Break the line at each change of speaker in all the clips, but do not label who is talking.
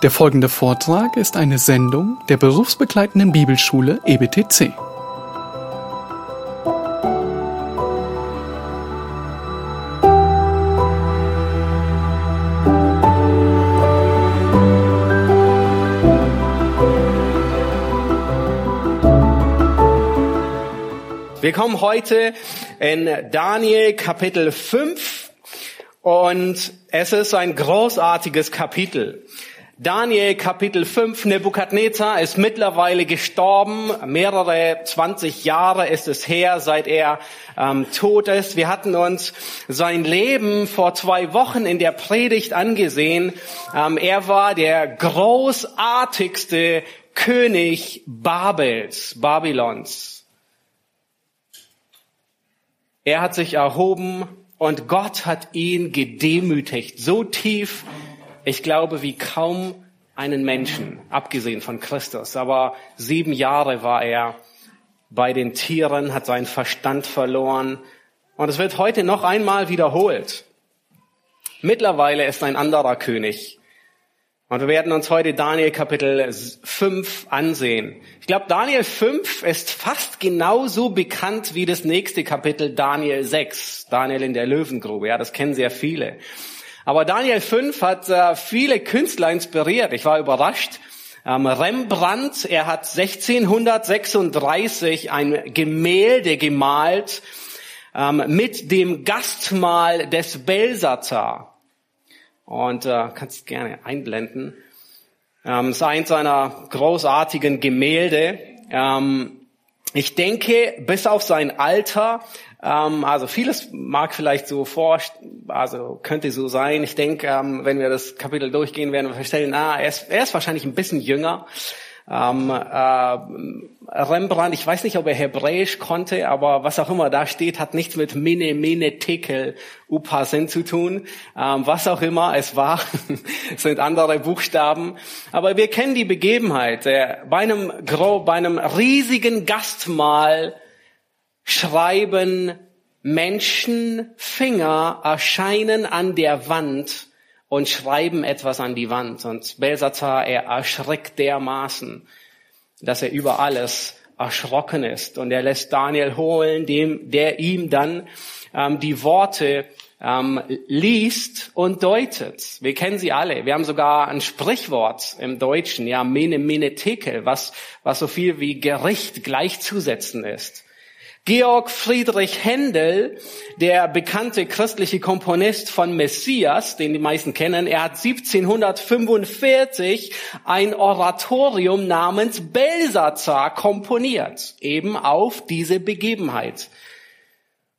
Der folgende Vortrag ist eine Sendung der berufsbegleitenden Bibelschule EBTC.
Wir kommen heute in Daniel Kapitel 5 und es ist ein großartiges Kapitel. Daniel Kapitel 5, Nebukadnezar ist mittlerweile gestorben. Mehrere 20 Jahre ist es her, seit er ähm, tot ist. Wir hatten uns sein Leben vor zwei Wochen in der Predigt angesehen. Ähm, er war der großartigste König Babels, Babylons. Er hat sich erhoben und Gott hat ihn gedemütigt, so tief, ich glaube, wie kaum einen Menschen, abgesehen von Christus. Aber sieben Jahre war er bei den Tieren, hat seinen Verstand verloren. Und es wird heute noch einmal wiederholt. Mittlerweile ist ein anderer König. Und wir werden uns heute Daniel Kapitel 5 ansehen. Ich glaube, Daniel 5 ist fast genauso bekannt wie das nächste Kapitel Daniel 6, Daniel in der Löwengrube. Ja, das kennen sehr viele. Aber Daniel 5 hat äh, viele Künstler inspiriert. Ich war überrascht. Ähm, Rembrandt, er hat 1636 ein Gemälde gemalt ähm, mit dem Gastmahl des Belsazar. Und äh, kannst gerne einblenden. Ähm, ist eins seiner großartigen Gemälde. Ähm, ich denke, bis auf sein Alter, ähm, also vieles mag vielleicht so vor, also könnte so sein. Ich denke, ähm, wenn wir das Kapitel durchgehen, werden wir feststellen, ah, er ist, er ist wahrscheinlich ein bisschen jünger. Ähm, äh, Rembrandt, ich weiß nicht, ob er Hebräisch konnte, aber was auch immer da steht, hat nichts mit Mene, Mene, Tekel, Upasin zu tun. Ähm, was auch immer es war, sind andere Buchstaben. Aber wir kennen die Begebenheit. Der, bei, einem, bei einem riesigen Gastmahl schreiben Menschenfinger erscheinen an der Wand und schreiben etwas an die Wand. Und Belsazar, er erschreckt dermaßen, dass er über alles erschrocken ist. Und er lässt Daniel holen, dem, der ihm dann ähm, die Worte ähm, liest und deutet. Wir kennen sie alle. Wir haben sogar ein Sprichwort im Deutschen, ja, mene, mene, tekel, was, was so viel wie Gericht gleichzusetzen ist. Georg Friedrich Händel, der bekannte christliche Komponist von Messias, den die meisten kennen, er hat 1745 ein Oratorium namens Belsazar komponiert, eben auf diese Begebenheit.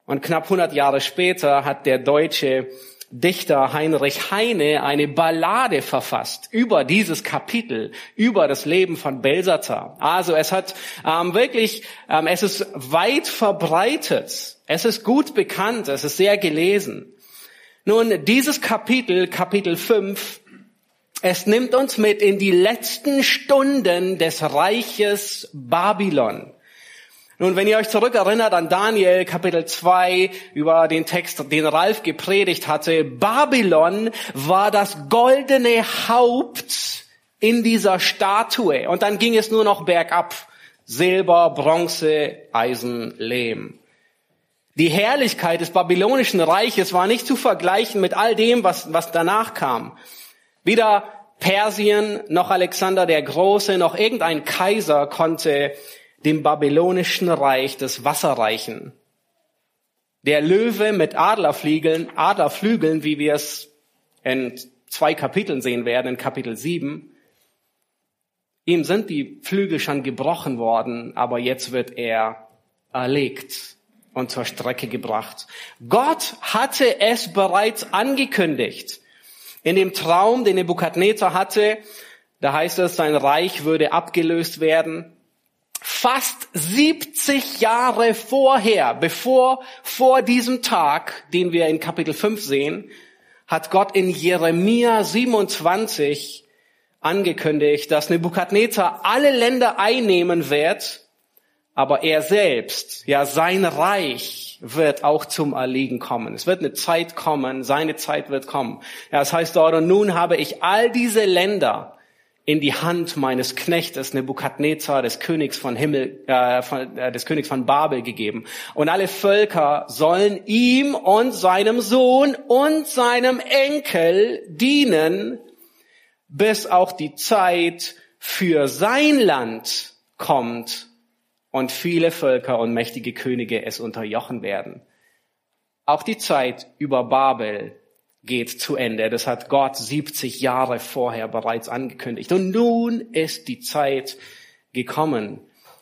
Und knapp 100 Jahre später hat der deutsche Dichter Heinrich Heine eine Ballade verfasst über dieses Kapitel, über das Leben von Belsazar. Also es hat ähm, wirklich, ähm, es ist weit verbreitet, es ist gut bekannt, es ist sehr gelesen. Nun, dieses Kapitel, Kapitel 5, es nimmt uns mit in die letzten Stunden des Reiches Babylon. Nun, wenn ihr euch zurückerinnert an Daniel Kapitel 2 über den Text, den Ralf gepredigt hatte, Babylon war das goldene Haupt in dieser Statue. Und dann ging es nur noch bergab. Silber, Bronze, Eisen, Lehm. Die Herrlichkeit des babylonischen Reiches war nicht zu vergleichen mit all dem, was, was danach kam. Weder Persien, noch Alexander der Große, noch irgendein Kaiser konnte dem babylonischen Reich des Wasserreichen. Der Löwe mit Adlerflügeln, Adlerflügeln, wie wir es in zwei Kapiteln sehen werden, in Kapitel 7. Ihm sind die Flügel schon gebrochen worden, aber jetzt wird er erlegt und zur Strecke gebracht. Gott hatte es bereits angekündigt. In dem Traum, den Nebukadnezar hatte, da heißt es, sein Reich würde abgelöst werden fast 70 Jahre vorher, bevor, vor diesem Tag, den wir in Kapitel 5 sehen, hat Gott in Jeremia 27 angekündigt, dass Nebukadnezar alle Länder einnehmen wird, aber er selbst, ja, sein Reich wird auch zum Erliegen kommen. Es wird eine Zeit kommen, seine Zeit wird kommen. Ja, das heißt dort, und nun habe ich all diese Länder in die Hand meines Knechtes Nebukadnezar, des Königs von Himmel, äh, von, äh, des Königs von Babel gegeben. Und alle Völker sollen ihm und seinem Sohn und seinem Enkel dienen, bis auch die Zeit für sein Land kommt und viele Völker und mächtige Könige es unterjochen werden. Auch die Zeit über Babel geht zu Ende. Das hat Gott 70 Jahre vorher bereits angekündigt. Und nun ist die Zeit gekommen.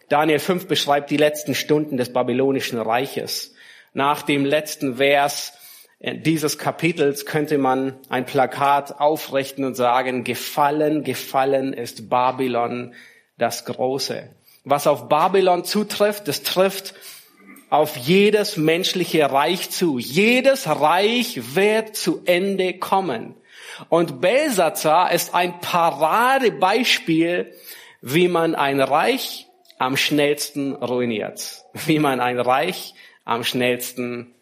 Daniel 5 beschreibt die letzten Stunden des babylonischen Reiches. Nach dem letzten Vers dieses Kapitels könnte man ein Plakat aufrichten und sagen, gefallen, gefallen ist Babylon das Große. Was auf Babylon zutrifft, das trifft auf jedes menschliche Reich zu. Jedes Reich wird zu Ende kommen. Und Belsazar ist ein Paradebeispiel, wie man ein Reich am schnellsten ruiniert. Wie man ein Reich am schnellsten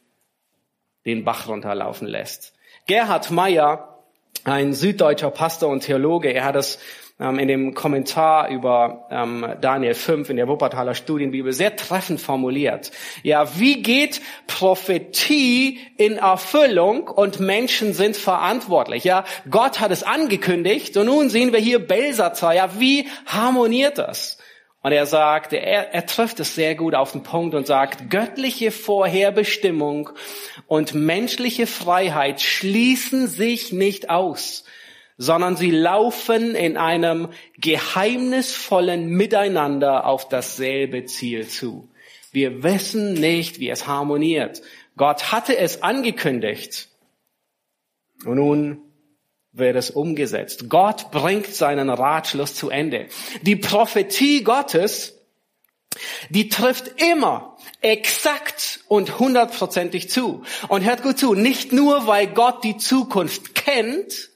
den Bach runterlaufen lässt. Gerhard Meyer, ein süddeutscher Pastor und Theologe, er hat es ähm, in dem Kommentar über ähm, Daniel 5 in der Wuppertaler Studienbibel sehr treffend formuliert. Ja, wie geht Prophetie in Erfüllung und Menschen sind verantwortlich? Ja, Gott hat es angekündigt und nun sehen wir hier Belsazar. Ja, wie harmoniert das? Und er sagt, er, er trifft es sehr gut auf den Punkt und sagt, göttliche Vorherbestimmung und menschliche Freiheit schließen sich nicht aus sondern sie laufen in einem geheimnisvollen Miteinander auf dasselbe Ziel zu. Wir wissen nicht, wie es harmoniert. Gott hatte es angekündigt. Und nun wird es umgesetzt. Gott bringt seinen Ratschluss zu Ende. Die Prophetie Gottes, die trifft immer exakt und hundertprozentig zu. Und hört gut zu, nicht nur, weil Gott die Zukunft kennt,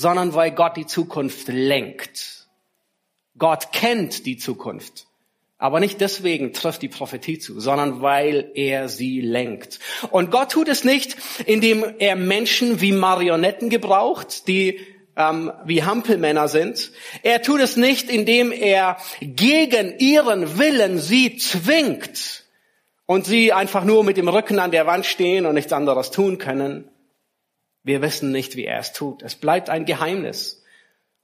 sondern weil Gott die Zukunft lenkt. Gott kennt die Zukunft. Aber nicht deswegen trifft die Prophetie zu, sondern weil er sie lenkt. Und Gott tut es nicht, indem er Menschen wie Marionetten gebraucht, die ähm, wie Hampelmänner sind. Er tut es nicht, indem er gegen ihren Willen sie zwingt und sie einfach nur mit dem Rücken an der Wand stehen und nichts anderes tun können, wir wissen nicht, wie er es tut. Es bleibt ein Geheimnis.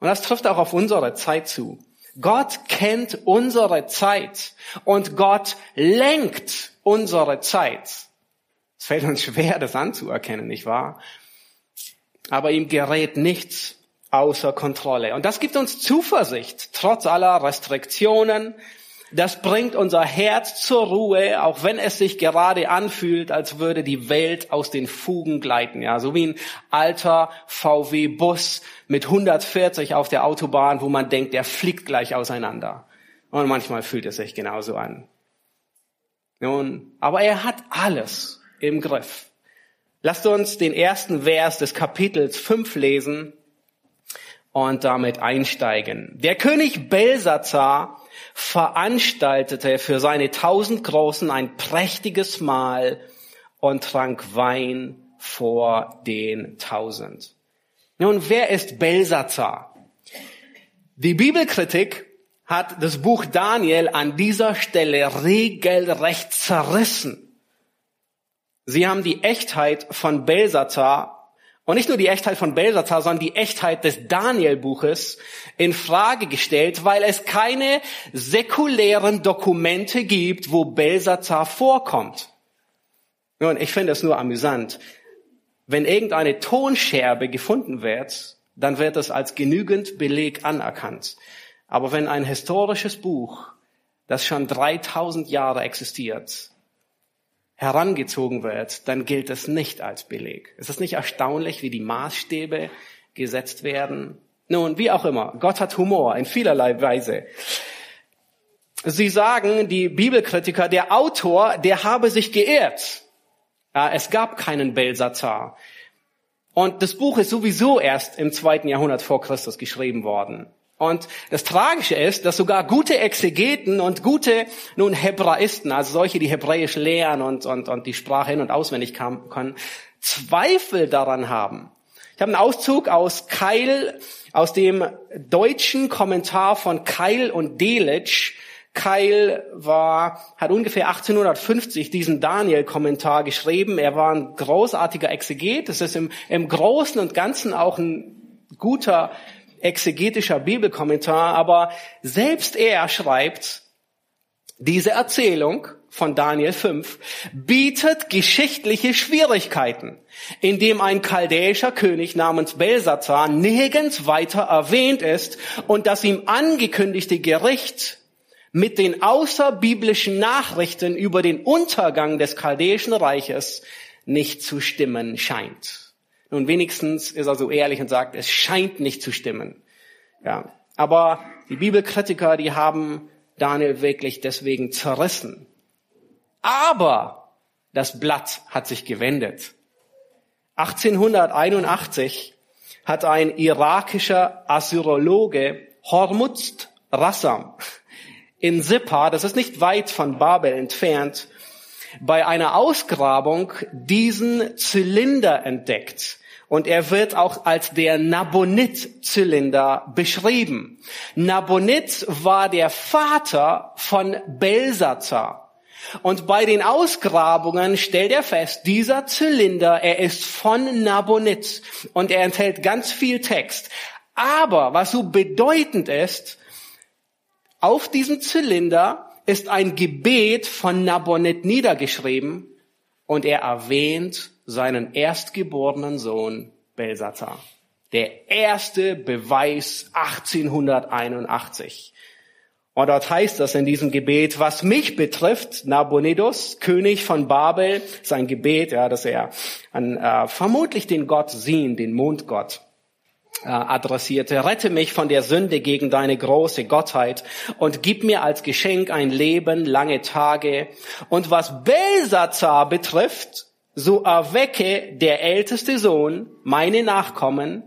Und das trifft auch auf unsere Zeit zu. Gott kennt unsere Zeit und Gott lenkt unsere Zeit. Es fällt uns schwer, das anzuerkennen, nicht wahr? Aber ihm gerät nichts außer Kontrolle. Und das gibt uns Zuversicht, trotz aller Restriktionen, das bringt unser Herz zur Ruhe, auch wenn es sich gerade anfühlt, als würde die Welt aus den Fugen gleiten. Ja, so wie ein alter VW-Bus mit 140 auf der Autobahn, wo man denkt, der fliegt gleich auseinander. Und manchmal fühlt es sich genauso an. Nun, aber er hat alles im Griff. Lasst uns den ersten Vers des Kapitels 5 lesen und damit einsteigen. Der König Belsazar veranstaltete für seine tausend Großen ein prächtiges Mahl und trank Wein vor den tausend. Nun, wer ist Belsazar? Die Bibelkritik hat das Buch Daniel an dieser Stelle regelrecht zerrissen. Sie haben die Echtheit von Belsazar und nicht nur die Echtheit von Belsazar, sondern die Echtheit des Daniel-Buches in Frage gestellt, weil es keine säkulären Dokumente gibt, wo Belsazar vorkommt. Nun, ich finde es nur amüsant. Wenn irgendeine Tonscherbe gefunden wird, dann wird es als genügend Beleg anerkannt. Aber wenn ein historisches Buch, das schon 3000 Jahre existiert, herangezogen wird, dann gilt es nicht als Beleg. Es ist nicht erstaunlich, wie die Maßstäbe gesetzt werden. Nun, wie auch immer, Gott hat Humor in vielerlei Weise. Sie sagen, die Bibelkritiker, der Autor, der habe sich geirrt. Es gab keinen Belsazar. Und das Buch ist sowieso erst im zweiten Jahrhundert vor Christus geschrieben worden. Und das Tragische ist, dass sogar gute Exegeten und gute nun Hebraisten, also solche, die Hebräisch lehren und, und, und die Sprache hin und auswendig können, Zweifel daran haben, Ich habe einen Auszug aus Keil, aus dem deutschen Kommentar von Keil und Delitzsch. Keil war, hat ungefähr 1850 diesen Daniel-Kommentar geschrieben. Er war ein großartiger Exeget. Das ist im, im Großen und Ganzen auch ein guter exegetischer Bibelkommentar. Aber selbst er schreibt, diese Erzählung von Daniel 5 bietet geschichtliche Schwierigkeiten, indem ein chaldäischer König namens Belsazar nirgends weiter erwähnt ist und das ihm angekündigte Gericht mit den außerbiblischen Nachrichten über den Untergang des chaldäischen Reiches nicht zu stimmen scheint. Nun wenigstens ist er so ehrlich und sagt, es scheint nicht zu stimmen. Ja, aber die Bibelkritiker, die haben Daniel wirklich deswegen zerrissen. Aber das Blatt hat sich gewendet. 1881 hat ein irakischer Assyrologe Hormuzd Rassam in Sippa, das ist nicht weit von Babel entfernt, bei einer Ausgrabung diesen Zylinder entdeckt. Und er wird auch als der Nabonid-Zylinder beschrieben. Nabonid war der Vater von Belsazar. Und bei den Ausgrabungen stellt er fest, dieser Zylinder, er ist von Nabonid und er enthält ganz viel Text. Aber was so bedeutend ist, auf diesem Zylinder ist ein Gebet von Nabonid niedergeschrieben und er erwähnt seinen erstgeborenen Sohn Belsazar. Der erste Beweis 1881. Und dort heißt das in diesem Gebet, was mich betrifft, Nabonidus, König von Babel, sein Gebet, ja, dass er an äh, vermutlich den Gott Sin, den Mondgott, adressierte. Rette mich von der Sünde gegen deine große Gottheit und gib mir als Geschenk ein Leben, lange Tage. Und was Belsazar betrifft, so erwecke der älteste Sohn, meine Nachkommen,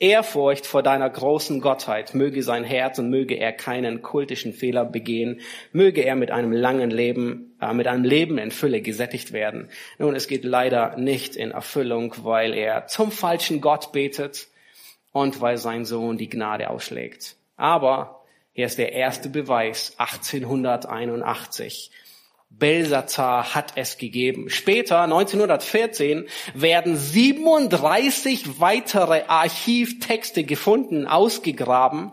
Ehrfurcht vor deiner großen Gottheit. Möge sein Herz und möge er keinen kultischen Fehler begehen. Möge er mit einem langen Leben, äh, mit einem Leben in Fülle gesättigt werden. Nun, es geht leider nicht in Erfüllung, weil er zum falschen Gott betet und weil sein Sohn die Gnade ausschlägt. Aber hier ist der erste Beweis 1881. Belsazar hat es gegeben. Später, 1914, werden 37 weitere Archivtexte gefunden, ausgegraben,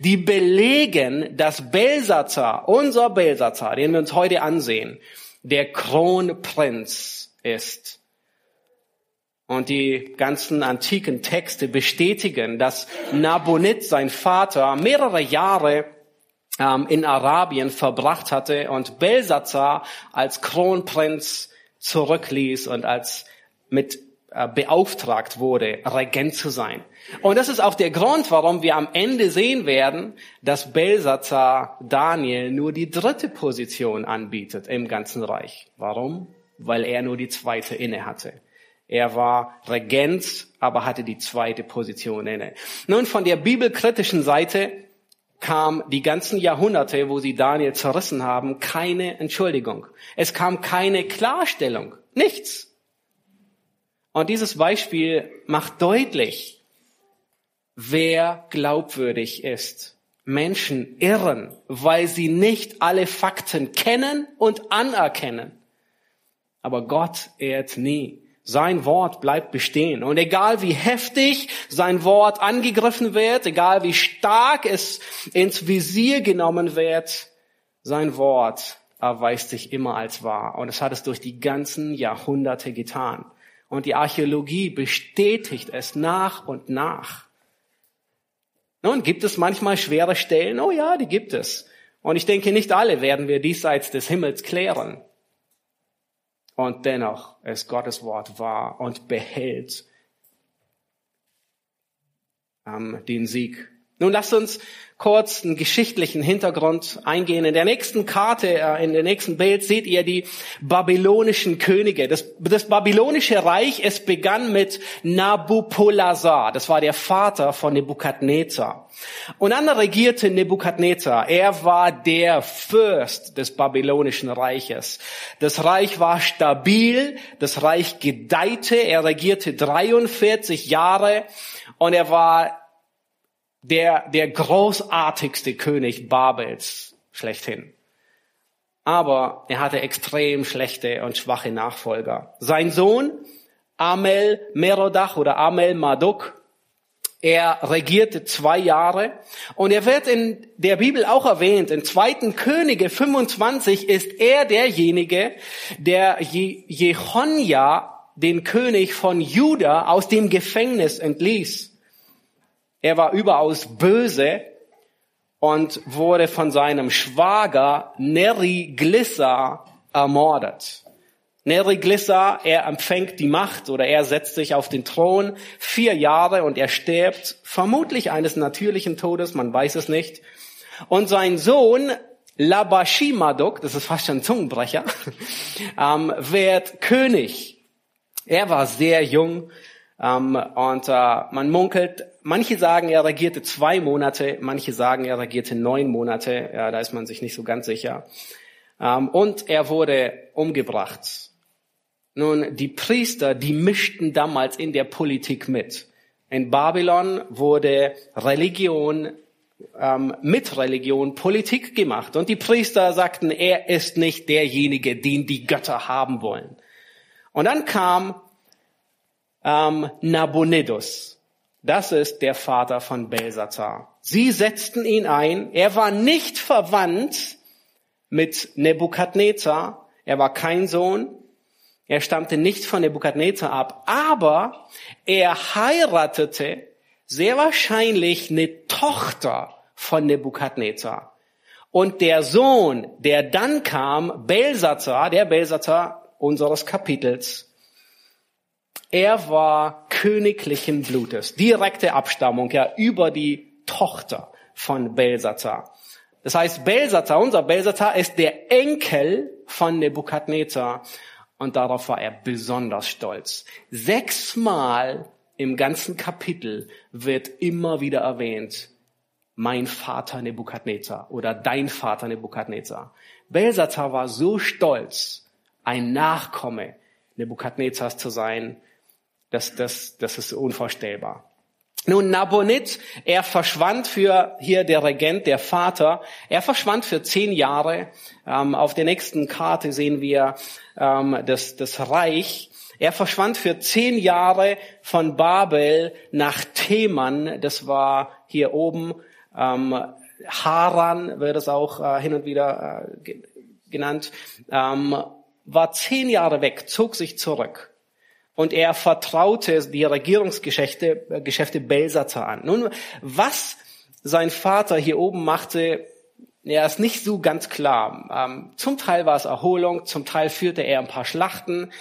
die belegen, dass Belsazar, unser Belsazar, den wir uns heute ansehen, der Kronprinz ist. Und die ganzen antiken Texte bestätigen, dass Nabonid, sein Vater, mehrere Jahre ähm, in Arabien verbracht hatte und Belsazar als Kronprinz zurückließ und als mit äh, beauftragt wurde, Regent zu sein. Und das ist auch der Grund, warum wir am Ende sehen werden, dass Belsazar Daniel nur die dritte Position anbietet im ganzen Reich. Warum? Weil er nur die zweite inne hatte. Er war Regent, aber hatte die zweite Position inne. Nun, von der bibelkritischen Seite kam die ganzen Jahrhunderte, wo sie Daniel zerrissen haben, keine Entschuldigung. Es kam keine Klarstellung. Nichts. Und dieses Beispiel macht deutlich, wer glaubwürdig ist. Menschen irren, weil sie nicht alle Fakten kennen und anerkennen. Aber Gott ehrt nie. Sein Wort bleibt bestehen. Und egal wie heftig sein Wort angegriffen wird, egal wie stark es ins Visier genommen wird, sein Wort erweist sich immer als wahr. Und es hat es durch die ganzen Jahrhunderte getan. Und die Archäologie bestätigt es nach und nach. Nun, gibt es manchmal schwere Stellen? Oh ja, die gibt es. Und ich denke, nicht alle werden wir diesseits des Himmels klären. Und dennoch ist Gottes Wort wahr und behält ähm, den Sieg Nun lasst uns kurz einen geschichtlichen Hintergrund eingehen. In der nächsten Karte, äh, in der nächsten Bild seht ihr die babylonischen Könige. Das, das babylonische Reich, es begann mit Nabopolassar. Das war der Vater von Nebukadnezar. Und dann regierte Nebukadnezar. Er war der Fürst des babylonischen Reiches. Das Reich war stabil, das Reich gedeihte. Er regierte 43 Jahre und er war der, der großartigste König Babels schlechthin. Aber er hatte extrem schlechte und schwache Nachfolger. Sein Sohn Amel Merodach oder Amel Maduk, er regierte zwei Jahre und er wird in der Bibel auch erwähnt. In zweiten Könige 25 ist er derjenige, der Jehonja, den König von Juda, aus dem Gefängnis entließ. Er war überaus böse und wurde von seinem Schwager Neri Glissa ermordet. Neri Glissa, er empfängt die Macht oder er setzt sich auf den Thron vier Jahre und er stirbt vermutlich eines natürlichen Todes, man weiß es nicht. Und sein Sohn Labashimaduk, das ist fast schon ein Zungenbrecher, ähm, wird König. Er war sehr jung ähm, und äh, man munkelt, manche sagen, er regierte zwei Monate, manche sagen, er regierte neun Monate. Ja, da ist man sich nicht so ganz sicher. Ähm, und er wurde umgebracht. Nun, die Priester, die mischten damals in der Politik mit. In Babylon wurde Religion ähm, mit Religion Politik gemacht. Und die Priester sagten, er ist nicht derjenige, den die Götter haben wollen. Und dann kam ähm, Nabonidus. Das ist der Vater von Belsazar. Sie setzten ihn ein. Er war nicht verwandt mit Nebukadnezar. Er war kein Sohn. Er stammte nicht von Nebukadnezar ab. Aber er heiratete sehr wahrscheinlich eine Tochter von Nebukadnezar. Und der Sohn, der dann kam, Belsazar, der Belsazar unseres Kapitels, er war königlichen Blutes, direkte Abstammung, ja, über die Tochter von Belsazar. Das heißt, Belsazar, unser Belsazar ist der Enkel von Nebukadnezar. Und darauf war er besonders stolz. Sechsmal im ganzen Kapitel wird immer wieder erwähnt, mein Vater Nebukadnezar oder dein Vater Nebukadnezar. Belsazar war so stolz, ein Nachkomme Nebukadnezars zu sein, das, das, das ist unvorstellbar. Nun, Nabonid, er verschwand für, hier der Regent, der Vater, er verschwand für zehn Jahre. Ähm, auf der nächsten Karte sehen wir ähm, das, das Reich. Er verschwand für zehn Jahre von Babel nach Theman, das war hier oben, ähm, Haran wird es auch äh, hin und wieder äh, genannt, ähm, war zehn Jahre weg, zog sich zurück und er vertraute die Regierungsgeschäfte äh, Geschäfte Belsatzer an. Nun, was sein Vater hier oben machte, ja, ist nicht so ganz klar. Ähm, zum Teil war es Erholung, zum Teil führte er ein paar Schlachten.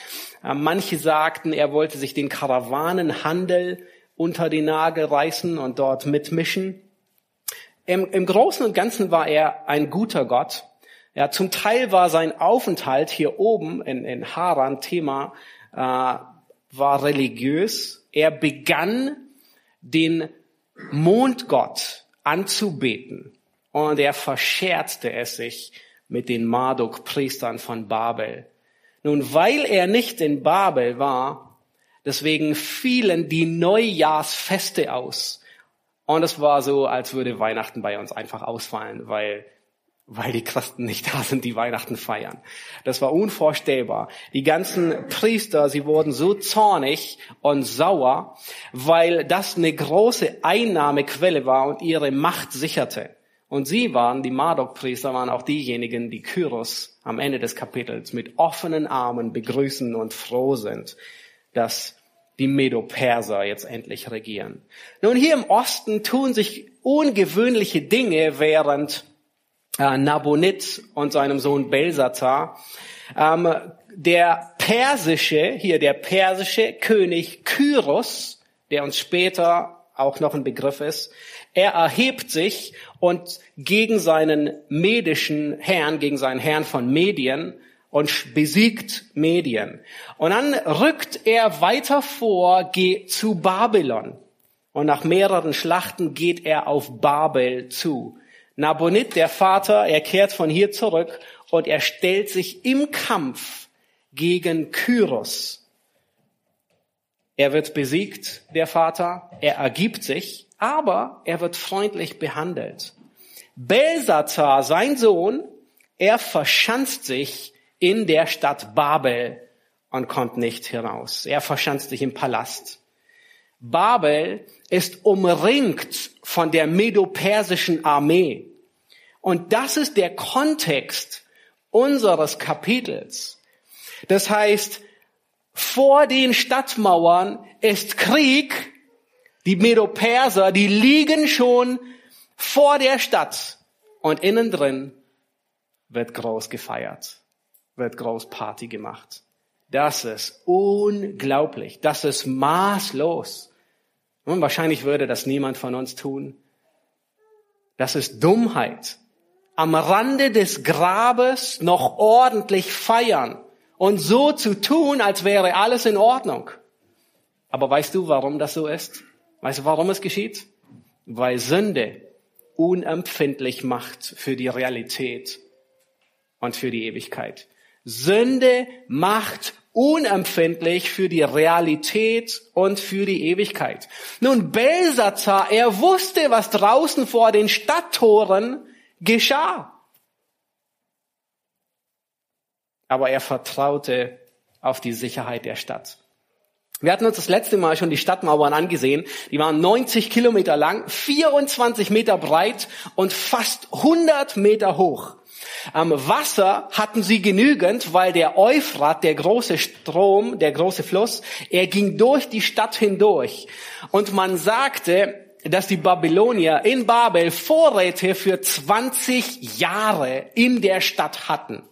Ähm, manche sagten, er wollte sich den Karawanenhandel unter die Nagel reißen und dort mitmischen. Im, Im Großen und Ganzen war er ein guter Gott. Ja, zum Teil war sein Aufenthalt hier oben in, in Haran Thema äh, war religiös. Er begann den Mondgott anzubeten und er verscherzte es sich mit den Marduk-Priestern von Babel. Nun, weil er nicht in Babel war, deswegen fielen die Neujahrsfeste aus. Und es war so, als würde Weihnachten bei uns einfach ausfallen, weil weil die Christen nicht da sind, die Weihnachten feiern. Das war unvorstellbar. Die ganzen Priester, sie wurden so zornig und sauer, weil das eine große Einnahmequelle war und ihre Macht sicherte. Und sie waren, die Marduk-Priester waren auch diejenigen, die Kyros am Ende des Kapitels mit offenen Armen begrüßen und froh sind, dass die Medo-Perser jetzt endlich regieren. Nun, hier im Osten tun sich ungewöhnliche Dinge, während äh, Nabonid und seinem Sohn Belsazar. Ähm, der persische, hier der persische König Kyros, der uns später auch noch ein Begriff ist. Er erhebt sich und gegen seinen medischen Herrn, gegen seinen Herrn von Medien und besiegt Medien. Und dann rückt er weiter vor geht zu Babylon. Und nach mehreren Schlachten geht er auf Babel zu. Nabonid, der Vater, er kehrt von hier zurück und er stellt sich im Kampf gegen Kyros. Er wird besiegt, der Vater, er ergibt sich, aber er wird freundlich behandelt. Belsazar, sein Sohn, er verschanzt sich in der Stadt Babel und kommt nicht heraus. Er verschanzt sich im Palast. Babel ist umringt von der medopersischen Armee. Und das ist der Kontext unseres Kapitels. Das heißt, vor den Stadtmauern ist Krieg. Die Medo-Perser, die liegen schon vor der Stadt. Und innen drin wird groß gefeiert, wird groß Party gemacht. Das ist unglaublich. Das ist maßlos. Und wahrscheinlich würde das niemand von uns tun. Das ist Dummheit. Am Rande des Grabes noch ordentlich feiern und so zu tun, als wäre alles in Ordnung. Aber weißt du, warum das so ist? Weißt du, warum es geschieht? Weil Sünde unempfindlich macht für die Realität und für die Ewigkeit. Sünde macht unempfindlich für die Realität und für die Ewigkeit. Nun, Belsazar, er wusste, was draußen vor den Stadttoren geschah. aber er vertraute auf die Sicherheit der Stadt. Wir hatten uns das letzte Mal schon die Stadtmauern angesehen. Die waren 90 Kilometer lang, 24 Meter breit und fast 100 Meter hoch. Am Wasser hatten sie genügend, weil der Euphrat, der große Strom, der große Fluss, er ging durch die Stadt hindurch. Und man sagte, dass die Babylonier in Babel Vorräte für 20 Jahre in der Stadt hatten.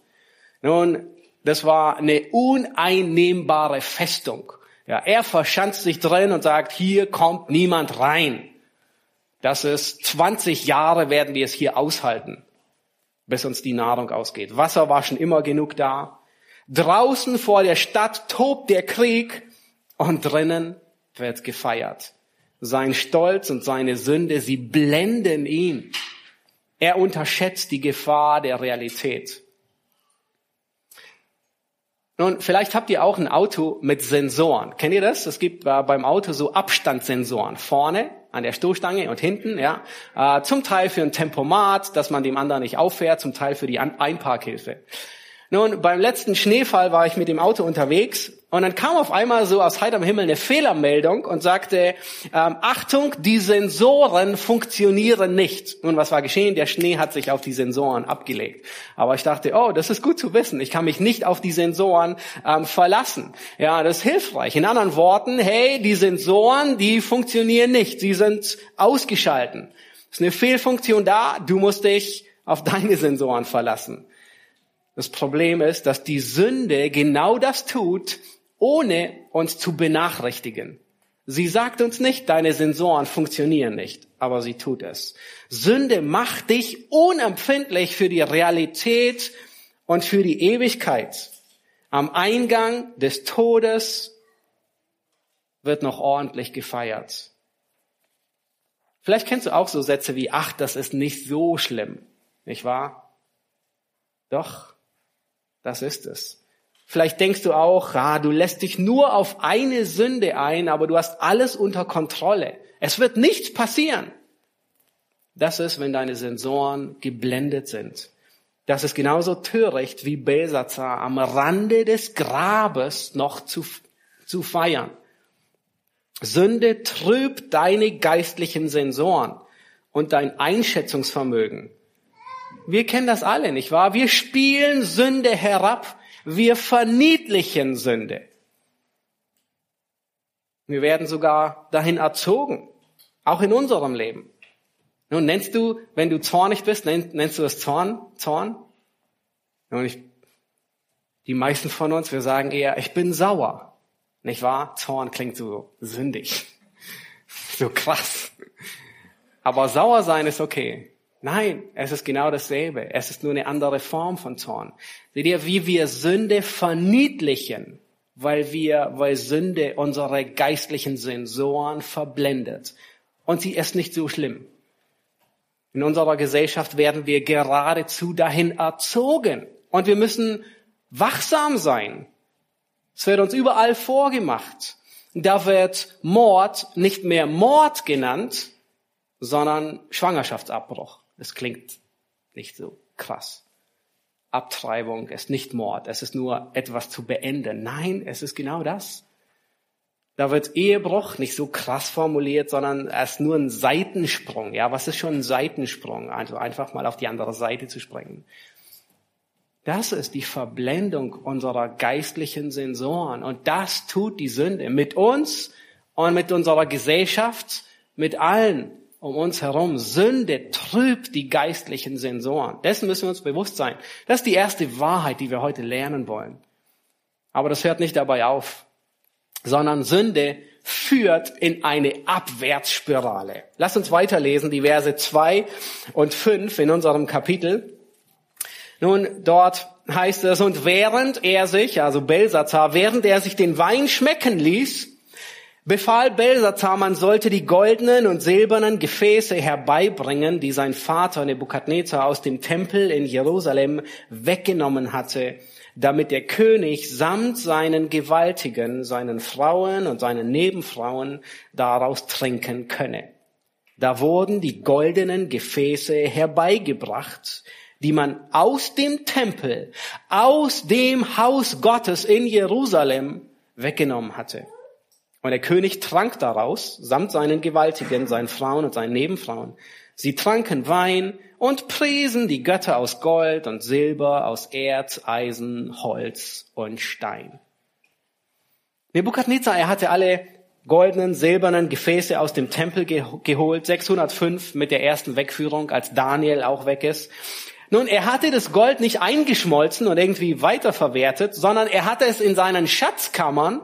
Nun, das war eine uneinnehmbare Festung. Ja, er verschanzt sich drin und sagt, hier kommt niemand rein. Das ist 20 Jahre werden wir es hier aushalten, bis uns die Nahrung ausgeht. Wasser war schon immer genug da. Draußen vor der Stadt tobt der Krieg und drinnen wird gefeiert. Sein Stolz und seine Sünde, sie blenden ihn. Er unterschätzt die Gefahr der Realität. Nun, vielleicht habt ihr auch ein Auto mit Sensoren. Kennt ihr das? Es gibt äh, beim Auto so Abstandssensoren. Vorne an der Stoßstange und hinten, ja. Äh, zum Teil für ein Tempomat, dass man dem anderen nicht auffährt, zum Teil für die Einparkhilfe. Nun, beim letzten Schneefall war ich mit dem Auto unterwegs und dann kam auf einmal so aus heiterem Himmel eine Fehlermeldung und sagte, ähm, Achtung, die Sensoren funktionieren nicht. Nun, was war geschehen? Der Schnee hat sich auf die Sensoren abgelegt. Aber ich dachte, oh, das ist gut zu wissen. Ich kann mich nicht auf die Sensoren ähm, verlassen. Ja, das ist hilfreich. In anderen Worten, hey, die Sensoren, die funktionieren nicht. Sie sind ausgeschalten. Es ist eine Fehlfunktion da. Du musst dich auf deine Sensoren verlassen. Das Problem ist, dass die Sünde genau das tut, ohne uns zu benachrichtigen. Sie sagt uns nicht, deine Sensoren funktionieren nicht, aber sie tut es. Sünde macht dich unempfindlich für die Realität und für die Ewigkeit. Am Eingang des Todes wird noch ordentlich gefeiert. Vielleicht kennst du auch so Sätze wie, ach, das ist nicht so schlimm, nicht wahr? Doch, das ist es. Vielleicht denkst du auch, ah, du lässt dich nur auf eine Sünde ein, aber du hast alles unter Kontrolle. Es wird nichts passieren. Das ist, wenn deine Sensoren geblendet sind. Das ist genauso töricht wie Belsazar am Rande des Grabes noch zu, zu feiern. Sünde trübt deine geistlichen Sensoren und dein Einschätzungsvermögen. Wir kennen das alle, nicht wahr? Wir spielen Sünde herab wir verniedlichen Sünde. Wir werden sogar dahin erzogen, auch in unserem Leben. Nun nennst du, wenn du zornig bist, nennst, du das Zorn? Zorn? Und ich, die meisten von uns, wir sagen eher, ich bin sauer. Nicht wahr? Zorn klingt so sündig. So krass. Aber sauer sein ist okay. Nein, es ist genau dasselbe. Es ist nur eine andere Form von Zorn. Seht ihr, wie wir Sünde verniedlichen, weil wir, weil Sünde unsere geistlichen Sensoren verblendet. Und sie ist nicht so schlimm. In unserer Gesellschaft werden wir geradezu dahin erzogen. Und wir müssen wachsam sein. Es wird uns überall vorgemacht. Da wird Mord nicht mehr Mord genannt, sondern Schwangerschaftsabbruch. Das klingt nicht so krass. Abtreibung ist nicht Mord, es ist nur etwas zu beenden. Nein, es ist genau das. Da wird Ehebruch nicht so krass formuliert, sondern es ist nur ein Seitensprung. Ja, was ist schon ein Seitensprung? Also einfach mal auf die andere Seite zu springen. Das ist die Verblendung unserer geistlichen Sensoren. Und das tut die Sünde mit uns und mit unserer Gesellschaft, mit allen um uns herum. Sünde trübt die geistlichen Sensoren. Dessen müssen wir uns bewusst sein. Das ist die erste Wahrheit, die wir heute lernen wollen. Aber das hört nicht dabei auf, sondern Sünde führt in eine Abwärtsspirale. Lass uns weiterlesen, die Verse zwei und fünf in unserem Kapitel. Nun, dort heißt es, und während er sich, also Belsazar, während er sich den Wein schmecken ließ, befahl Belsazar, man sollte die goldenen und silbernen Gefäße herbeibringen, die sein Vater Nebukadnezar aus dem Tempel in Jerusalem weggenommen hatte, damit der König samt seinen Gewaltigen, seinen Frauen und seinen Nebenfrauen daraus trinken könne. Da wurden die goldenen Gefäße herbeigebracht, die man aus dem Tempel, aus dem Haus Gottes in Jerusalem weggenommen hatte. Und der König trank daraus, samt seinen Gewaltigen, seinen Frauen und seinen Nebenfrauen. Sie tranken Wein und priesen die Götter aus Gold und Silber, aus Erz, Eisen, Holz und Stein. Nebukadnezar, er hatte alle goldenen, silbernen Gefäße aus dem Tempel geholt, 605 mit der ersten Wegführung, als Daniel auch weg ist. Nun, er hatte das Gold nicht eingeschmolzen und irgendwie weiterverwertet, sondern er hatte es in seinen Schatzkammern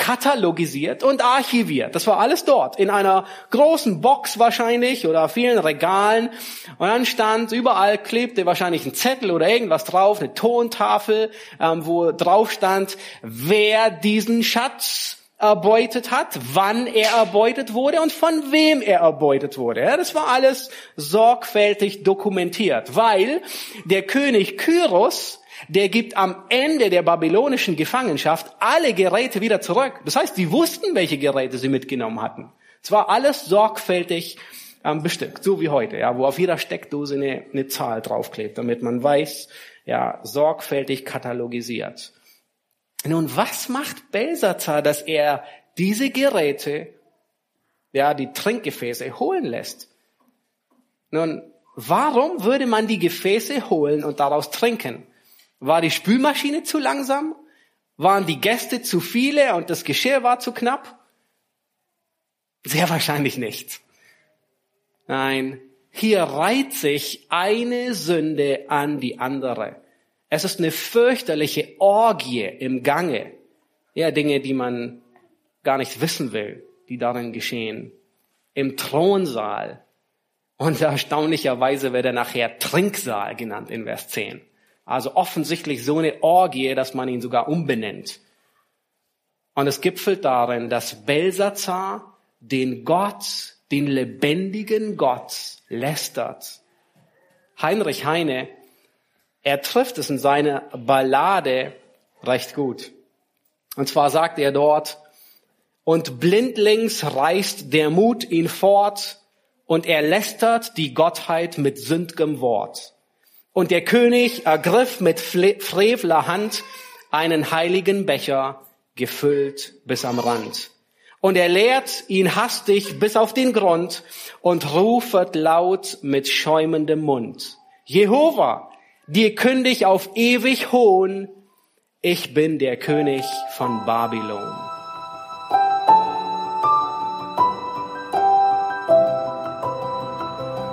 katalogisiert und archiviert. Das war alles dort, in einer großen Box wahrscheinlich oder vielen Regalen. Und dann stand, überall klebte wahrscheinlich ein Zettel oder irgendwas drauf, eine Tontafel, ähm, wo drauf stand, wer diesen Schatz erbeutet hat, wann er erbeutet wurde und von wem er erbeutet wurde. Ja, das war alles sorgfältig dokumentiert, weil der König Kyros der gibt am Ende der babylonischen Gefangenschaft alle Geräte wieder zurück. Das heißt, sie wussten, welche Geräte sie mitgenommen hatten. Es war alles sorgfältig ähm, bestückt, so wie heute, ja, wo auf jeder Steckdose eine, eine Zahl draufklebt, damit man weiß, ja, sorgfältig katalogisiert. Nun, was macht Belsazar, dass er diese Geräte, ja, die Trinkgefäße holen lässt? Nun, warum würde man die Gefäße holen und daraus trinken? War die Spülmaschine zu langsam? Waren die Gäste zu viele und das Geschirr war zu knapp? Sehr wahrscheinlich nicht. Nein, hier reiht sich eine Sünde an die andere. Es ist eine fürchterliche Orgie im Gange. Ja, Dinge, die man gar nicht wissen will, die darin geschehen. Im Thronsaal. Und erstaunlicherweise wird er nachher Trinksaal genannt in Vers 10. Also offensichtlich so eine Orgie, dass man ihn sogar umbenennt. Und es gipfelt darin, dass Belsazar den Gott, den lebendigen Gott lästert. Heinrich Heine, er trifft es in seiner Ballade recht gut. Und zwar sagt er dort, und blindlings reißt der Mut ihn fort, und er lästert die Gottheit mit sündgem Wort. Und der König ergriff mit frevler Hand einen heiligen Becher, gefüllt bis am Rand. Und er leert ihn hastig bis auf den Grund und rufet laut mit schäumendem Mund. Jehova, dir kündig auf ewig Hohn, ich bin der König von Babylon.